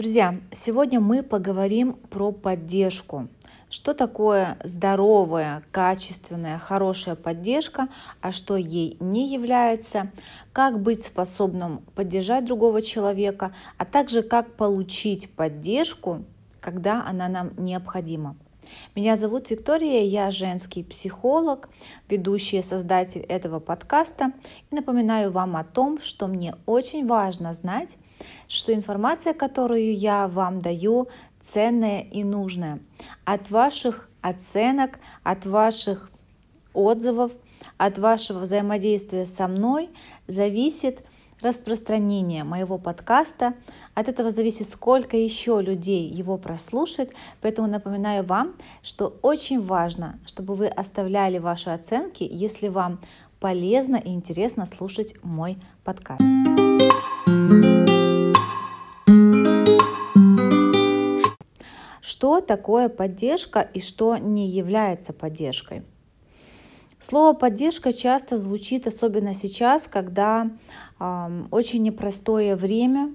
Друзья, сегодня мы поговорим про поддержку. Что такое здоровая, качественная, хорошая поддержка, а что ей не является, как быть способным поддержать другого человека, а также как получить поддержку, когда она нам необходима. Меня зовут Виктория, я женский психолог, ведущий и создатель этого подкаста. И напоминаю вам о том, что мне очень важно знать, что информация, которую я вам даю, ценная и нужная. От ваших оценок, от ваших отзывов, от вашего взаимодействия со мной зависит распространение моего подкаста. От этого зависит, сколько еще людей его прослушают. Поэтому напоминаю вам, что очень важно, чтобы вы оставляли ваши оценки, если вам полезно и интересно слушать мой подкаст. Что такое поддержка и что не является поддержкой? Слово поддержка часто звучит, особенно сейчас, когда э, очень непростое время,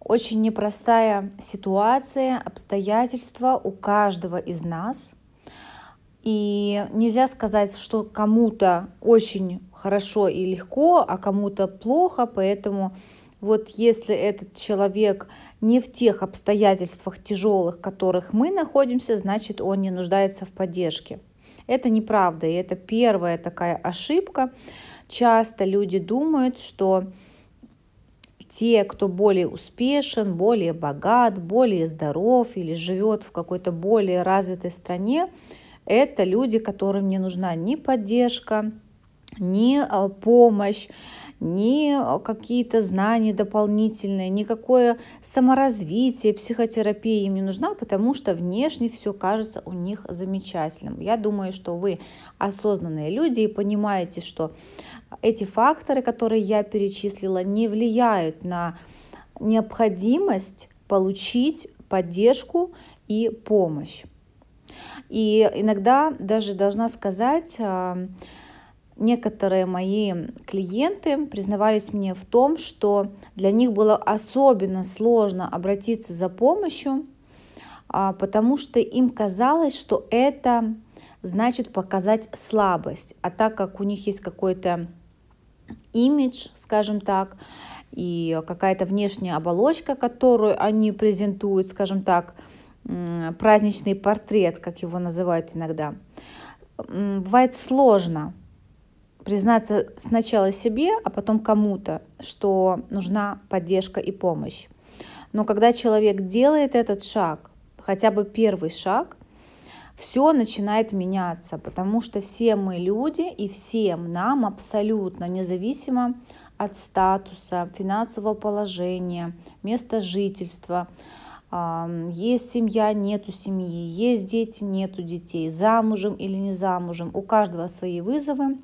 очень непростая ситуация, обстоятельства у каждого из нас. И нельзя сказать, что кому-то очень хорошо и легко, а кому-то плохо, поэтому вот если этот человек не в тех обстоятельствах тяжелых, в которых мы находимся, значит он не нуждается в поддержке. Это неправда, и это первая такая ошибка. Часто люди думают, что те, кто более успешен, более богат, более здоров или живет в какой-то более развитой стране, это люди, которым не нужна ни поддержка, ни а, помощь, ни какие-то знания дополнительные, никакое саморазвитие, психотерапия им не нужна, потому что внешне все кажется у них замечательным. Я думаю, что вы осознанные люди и понимаете, что эти факторы, которые я перечислила, не влияют на необходимость получить поддержку и помощь. И иногда даже должна сказать, а, некоторые мои клиенты признавались мне в том, что для них было особенно сложно обратиться за помощью, а, потому что им казалось, что это значит показать слабость. А так как у них есть какой-то имидж, скажем так, и какая-то внешняя оболочка, которую они презентуют, скажем так, праздничный портрет, как его называют иногда, бывает сложно признаться сначала себе, а потом кому-то, что нужна поддержка и помощь. Но когда человек делает этот шаг, хотя бы первый шаг, все начинает меняться, потому что все мы люди, и всем нам абсолютно независимо от статуса, финансового положения, места жительства, есть семья, нету семьи, есть дети, нету детей, замужем или не замужем, у каждого свои вызовы,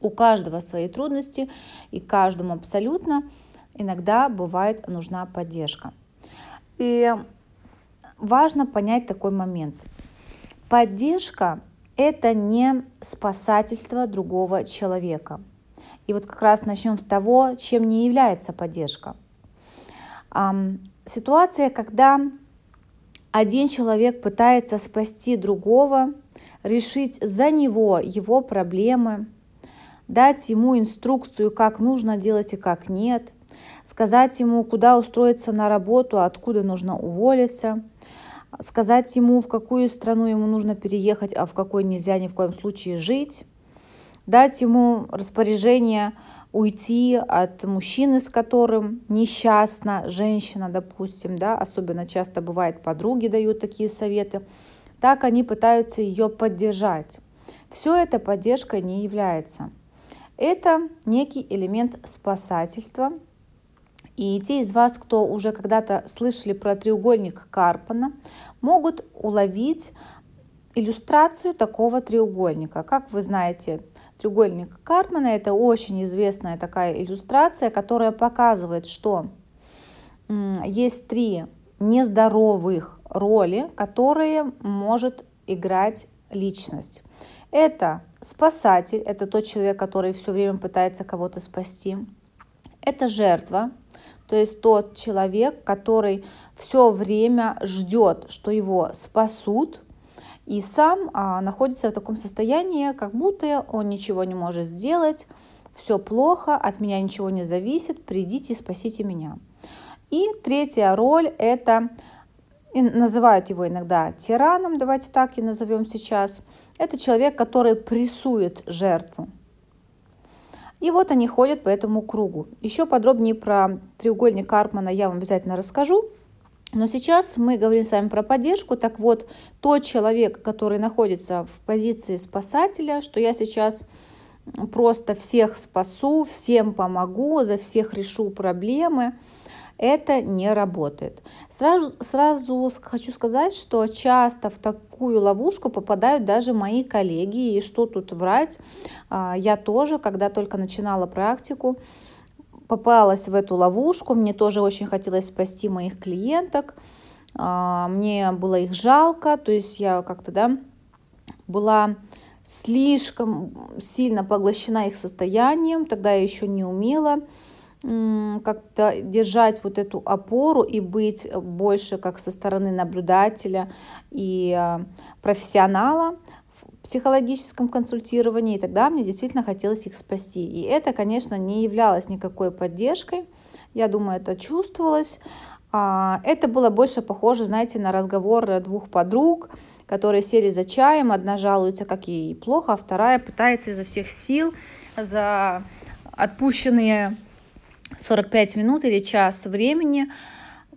у каждого свои трудности, и каждому абсолютно иногда бывает нужна поддержка. И важно понять такой момент. Поддержка – это не спасательство другого человека. И вот как раз начнем с того, чем не является поддержка. Ситуация, когда один человек пытается спасти другого, решить за него его проблемы – дать ему инструкцию, как нужно делать и как нет, сказать ему, куда устроиться на работу, откуда нужно уволиться, сказать ему, в какую страну ему нужно переехать, а в какой нельзя ни в коем случае жить, дать ему распоряжение уйти от мужчины, с которым несчастна женщина, допустим, да, особенно часто бывает подруги дают такие советы, так они пытаются ее поддержать. Все это поддержкой не является. Это некий элемент спасательства. И те из вас, кто уже когда-то слышали про треугольник Карпана, могут уловить иллюстрацию такого треугольника. Как вы знаете, треугольник Карпмана – это очень известная такая иллюстрация, которая показывает, что есть три нездоровых роли, которые может играть личность. Это спасатель, это тот человек, который все время пытается кого-то спасти. Это жертва, то есть тот человек, который все время ждет, что его спасут, и сам а, находится в таком состоянии, как будто он ничего не может сделать, все плохо, от меня ничего не зависит, придите, спасите меня. И третья роль – это, называют его иногда тираном, давайте так и назовем сейчас, это человек, который прессует жертву. И вот они ходят по этому кругу. Еще подробнее про треугольник Карпмана я вам обязательно расскажу. Но сейчас мы говорим с вами про поддержку. Так вот, тот человек, который находится в позиции спасателя, что я сейчас просто всех спасу, всем помогу, за всех решу проблемы – это не работает. Сразу, сразу хочу сказать, что часто в такую ловушку попадают даже мои коллеги, и что тут врать, а, я тоже, когда только начинала практику, попалась в эту ловушку, мне тоже очень хотелось спасти моих клиенток, а, мне было их жалко, то есть я как-то, да, была слишком сильно поглощена их состоянием, тогда я еще не умела как-то держать вот эту опору и быть больше как со стороны наблюдателя и а, профессионала в психологическом консультировании, и тогда мне действительно хотелось их спасти. И это, конечно, не являлось никакой поддержкой, я думаю, это чувствовалось. А, это было больше похоже, знаете, на разговор двух подруг, которые сели за чаем, одна жалуется, как ей плохо, а вторая пытается изо всех сил за отпущенные 45 минут или час времени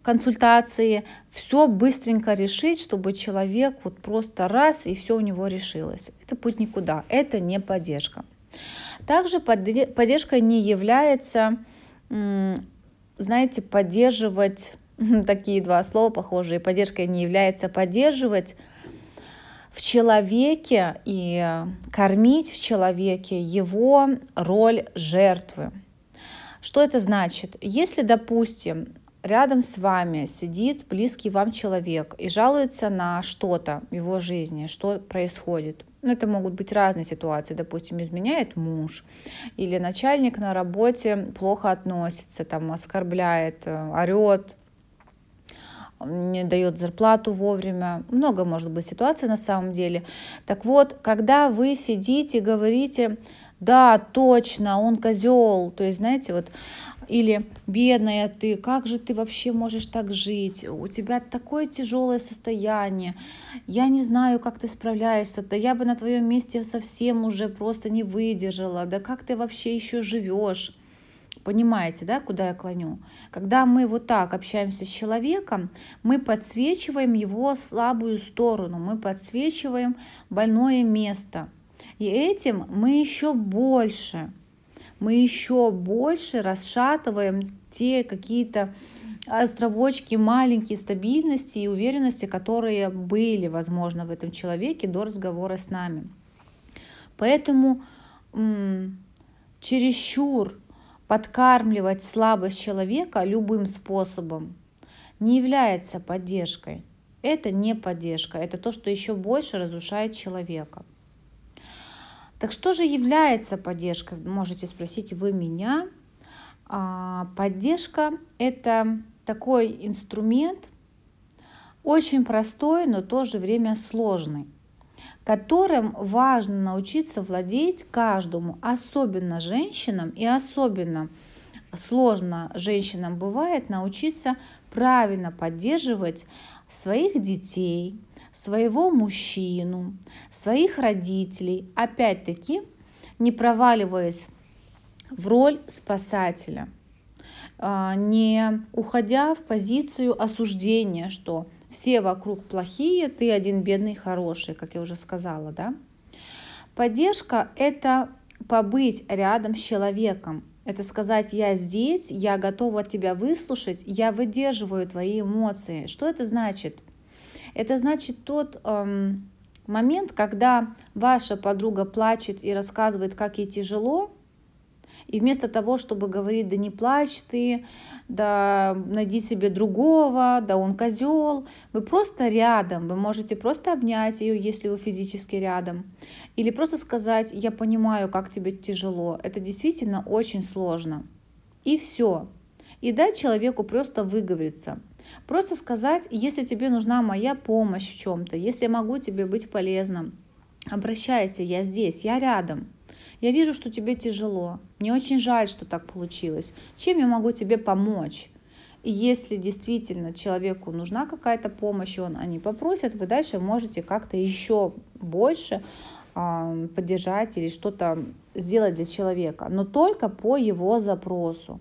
консультации, все быстренько решить, чтобы человек вот просто раз и все у него решилось. Это путь никуда, это не поддержка. Также поддержкой не является, знаете, поддерживать, такие два слова похожие, поддержкой не является поддерживать в человеке и кормить в человеке его роль жертвы. Что это значит? Если, допустим, рядом с вами сидит близкий вам человек и жалуется на что-то в его жизни, что происходит. Ну, это могут быть разные ситуации. Допустим, изменяет муж или начальник на работе плохо относится, там, оскорбляет, э, орет, не дает зарплату вовремя. Много может быть ситуаций на самом деле. Так вот, когда вы сидите и говорите, да, точно, он козел. То есть, знаете, вот, или бедная ты, как же ты вообще можешь так жить? У тебя такое тяжелое состояние. Я не знаю, как ты справляешься. Да я бы на твоем месте совсем уже просто не выдержала. Да как ты вообще еще живешь? Понимаете, да, куда я клоню? Когда мы вот так общаемся с человеком, мы подсвечиваем его слабую сторону, мы подсвечиваем больное место – и этим мы еще больше, мы еще больше расшатываем те какие-то островочки маленькие стабильности и уверенности, которые были, возможно, в этом человеке до разговора с нами. Поэтому м- чересчур подкармливать слабость человека любым способом не является поддержкой. Это не поддержка, это то, что еще больше разрушает человека. Так что же является поддержкой? Можете спросить вы меня. А, поддержка – это такой инструмент, очень простой, но в то же время сложный, которым важно научиться владеть каждому, особенно женщинам, и особенно сложно женщинам бывает научиться правильно поддерживать своих детей, своего мужчину, своих родителей, опять-таки не проваливаясь в роль спасателя, а, не уходя в позицию осуждения, что все вокруг плохие, ты один бедный хороший, как я уже сказала, да? Поддержка — это побыть рядом с человеком, это сказать, я здесь, я готова тебя выслушать, я выдерживаю твои эмоции. Что это значит? Это значит тот эм, момент, когда ваша подруга плачет и рассказывает, как ей тяжело, и вместо того, чтобы говорить, да не плачь ты, да найди себе другого, да он козел, вы просто рядом, вы можете просто обнять ее, если вы физически рядом, или просто сказать, я понимаю, как тебе тяжело, это действительно очень сложно. И все. И дать человеку просто выговориться. Просто сказать, если тебе нужна моя помощь в чем-то, если я могу тебе быть полезным, обращайся, я здесь, я рядом. Я вижу, что тебе тяжело. Мне очень жаль, что так получилось. Чем я могу тебе помочь? И если действительно человеку нужна какая-то помощь, и он они попросят, вы дальше можете как-то еще больше э, поддержать или что-то сделать для человека, но только по его запросу.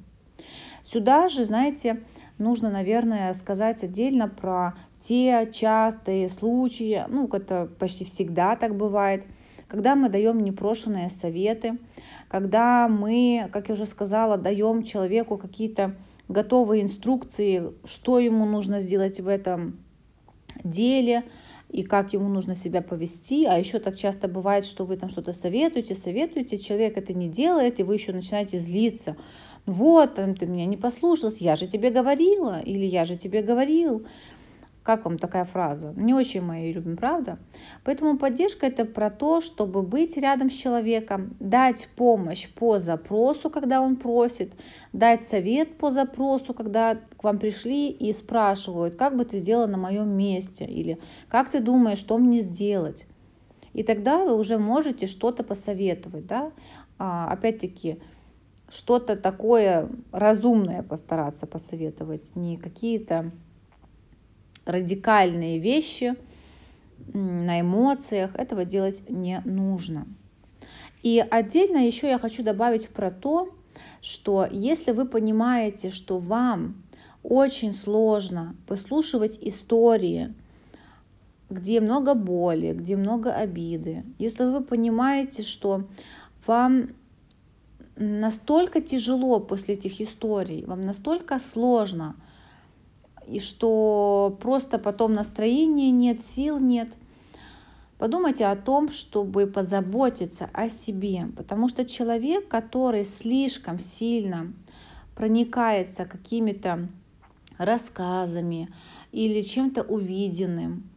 Сюда же, знаете, нужно, наверное, сказать отдельно про те частые случаи, ну, это почти всегда так бывает, когда мы даем непрошенные советы, когда мы, как я уже сказала, даем человеку какие-то готовые инструкции, что ему нужно сделать в этом деле и как ему нужно себя повести. А еще так часто бывает, что вы там что-то советуете, советуете, человек это не делает, и вы еще начинаете злиться вот, ты меня не послушался, я же тебе говорила, или я же тебе говорил. Как вам такая фраза? Не очень мы ее любим, правда? Поэтому поддержка это про то, чтобы быть рядом с человеком, дать помощь по запросу, когда он просит, дать совет по запросу, когда к вам пришли и спрашивают, как бы ты сделала на моем месте, или как ты думаешь, что мне сделать. И тогда вы уже можете что-то посоветовать. Да? А, опять-таки, что-то такое разумное постараться посоветовать, не какие-то радикальные вещи на эмоциях. Этого делать не нужно. И отдельно еще я хочу добавить про то, что если вы понимаете, что вам очень сложно выслушивать истории, где много боли, где много обиды, если вы понимаете, что вам настолько тяжело после этих историй, вам настолько сложно, и что просто потом настроения нет, сил нет. Подумайте о том, чтобы позаботиться о себе, потому что человек, который слишком сильно проникается какими-то рассказами или чем-то увиденным,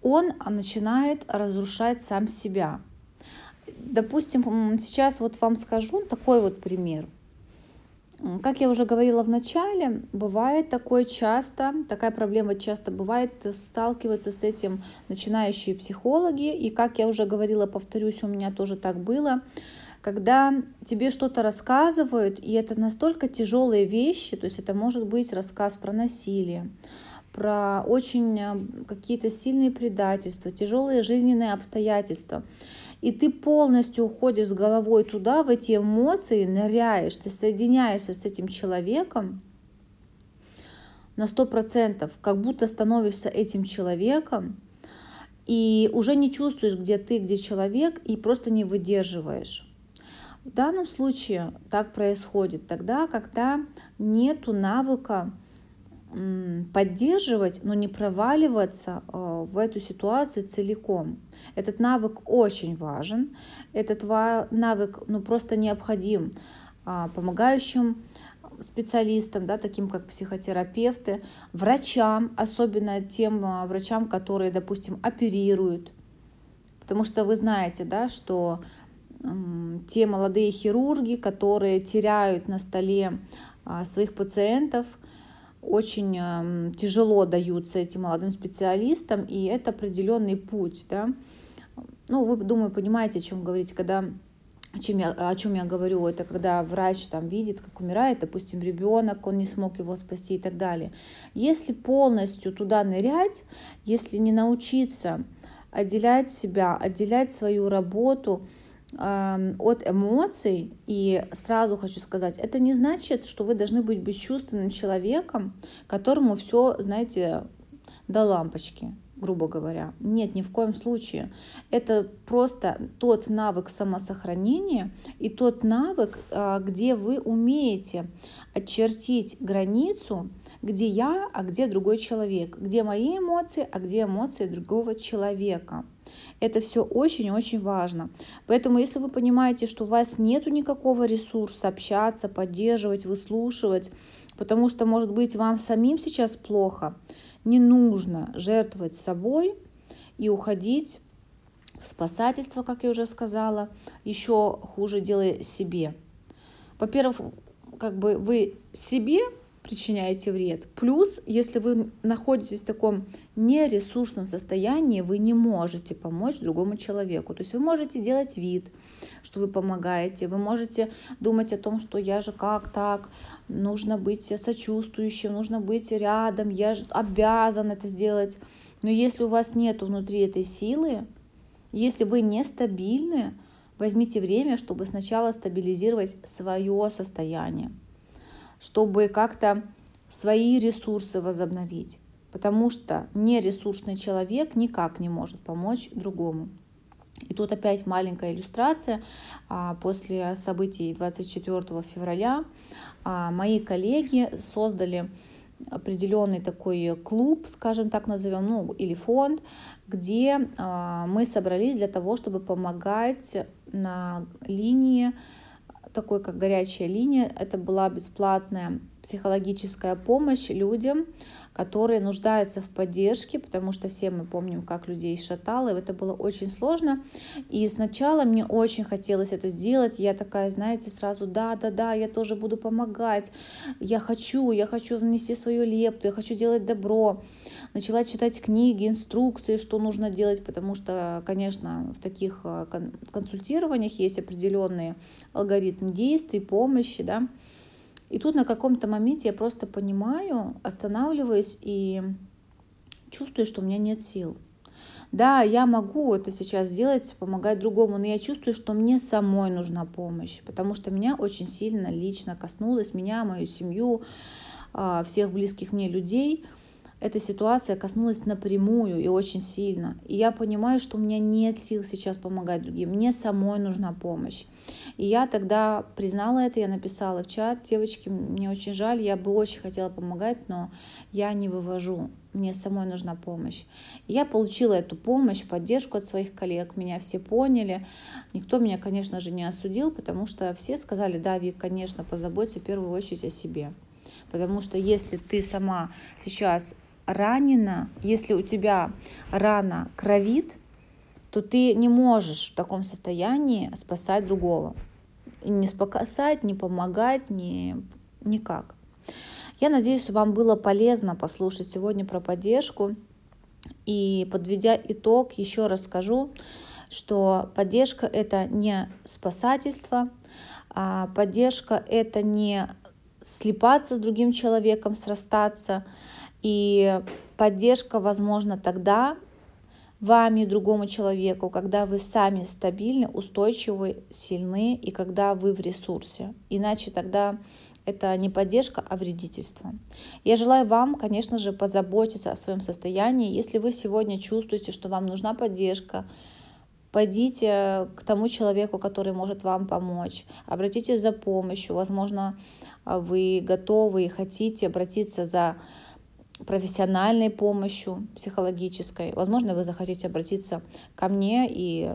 он начинает разрушать сам себя допустим, сейчас вот вам скажу такой вот пример. Как я уже говорила в начале, бывает такое часто, такая проблема часто бывает, сталкиваются с этим начинающие психологи. И как я уже говорила, повторюсь, у меня тоже так было, когда тебе что-то рассказывают, и это настолько тяжелые вещи, то есть это может быть рассказ про насилие, про очень э, какие-то сильные предательства, тяжелые жизненные обстоятельства. И ты полностью уходишь с головой туда, в эти эмоции, ныряешь, ты соединяешься с этим человеком на сто процентов, как будто становишься этим человеком, и уже не чувствуешь, где ты, где человек, и просто не выдерживаешь. В данном случае так происходит тогда, когда нету навыка поддерживать, но не проваливаться э, в эту ситуацию целиком. Этот навык очень важен, этот навык ну, просто необходим а, помогающим специалистам, да, таким как психотерапевты, врачам, особенно тем а, врачам, которые, допустим, оперируют. Потому что вы знаете, да, что те молодые хирурги, которые теряют на столе а, своих пациентов – очень эм, тяжело даются этим молодым специалистам, и это определенный путь. Да? Ну, вы, думаю, понимаете, о чем говорить, когда о чем, я, о чем я говорю, это когда врач там видит, как умирает, допустим, ребенок, он не смог его спасти и так далее. Если полностью туда нырять, если не научиться отделять себя, отделять свою работу, от эмоций. И сразу хочу сказать, это не значит, что вы должны быть бесчувственным человеком, которому все, знаете, до лампочки грубо говоря. Нет, ни в коем случае. Это просто тот навык самосохранения и тот навык, а, где вы умеете очертить границу, где я, а где другой человек, где мои эмоции, а где эмоции другого человека. Это все очень-очень важно. Поэтому, если вы понимаете, что у вас нет никакого ресурса общаться, поддерживать, выслушивать, потому что, может быть, вам самим сейчас плохо, не нужно жертвовать собой и уходить в спасательство, как я уже сказала, еще хуже делая себе. Во-первых, как бы вы себе причиняете вред. Плюс, если вы находитесь в таком нересурсном состоянии, вы не можете помочь другому человеку. То есть вы можете делать вид, что вы помогаете, вы можете думать о том, что я же как так, нужно быть сочувствующим, нужно быть рядом, я же обязан это сделать. Но если у вас нет внутри этой силы, если вы нестабильны, возьмите время, чтобы сначала стабилизировать свое состояние чтобы как-то свои ресурсы возобновить. Потому что нересурсный человек никак не может помочь другому. И тут опять маленькая иллюстрация. А, после событий 24 февраля а, мои коллеги создали определенный такой клуб, скажем так назовем, ну или фонд, где а, мы собрались для того, чтобы помогать на линии такой, как горячая линия. Это была бесплатная психологическая помощь людям, которые нуждаются в поддержке, потому что все мы помним, как людей шатало, и это было очень сложно. И сначала мне очень хотелось это сделать, я такая, знаете, сразу, да, да, да, я тоже буду помогать, я хочу, я хочу внести свою лепту, я хочу делать добро. Начала читать книги, инструкции, что нужно делать, потому что, конечно, в таких э, консультированиях есть определенные алгоритмы действий, помощи, да, и тут на каком-то моменте я просто понимаю, останавливаюсь и чувствую, что у меня нет сил. Да, я могу это сейчас сделать, помогать другому, но я чувствую, что мне самой нужна помощь, потому что меня очень сильно лично коснулось, меня, мою семью, а, всех близких мне людей – эта ситуация коснулась напрямую и очень сильно. И я понимаю, что у меня нет сил сейчас помогать другим. Мне самой нужна помощь. И я тогда признала это, я написала в чат, девочки, мне очень жаль, я бы очень хотела помогать, но я не вывожу, мне самой нужна помощь. И я получила эту помощь, поддержку от своих коллег, меня все поняли. Никто меня, конечно же, не осудил, потому что все сказали, да, Вик, конечно, позаботься в первую очередь о себе. Потому что если ты сама сейчас ранена, если у тебя рана кровит, то ты не можешь в таком состоянии спасать другого. Не спасать, не помогать, не, никак. Я надеюсь, вам было полезно послушать сегодня про поддержку. И подведя итог, еще раз скажу, что поддержка это не спасательство, а поддержка это не слепаться с другим человеком, срастаться, и поддержка возможна тогда вами, другому человеку, когда вы сами стабильны, устойчивы, сильны и когда вы в ресурсе. Иначе тогда это не поддержка, а вредительство. Я желаю вам, конечно же, позаботиться о своем состоянии. Если вы сегодня чувствуете, что вам нужна поддержка, пойдите к тому человеку, который может вам помочь. Обратитесь за помощью. Возможно, вы готовы и хотите обратиться за профессиональной помощью психологической. Возможно, вы захотите обратиться ко мне, и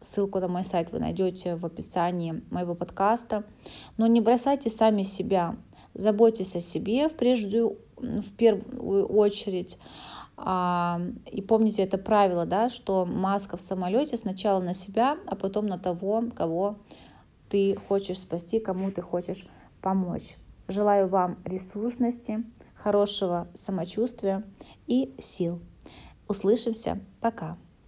ссылку на мой сайт вы найдете в описании моего подкаста. Но не бросайте сами себя, заботьтесь о себе в, прежде, в первую очередь. А, и помните это правило, да, что маска в самолете сначала на себя, а потом на того, кого ты хочешь спасти, кому ты хочешь помочь. Желаю вам ресурсности, хорошего самочувствия и сил. Услышимся. Пока.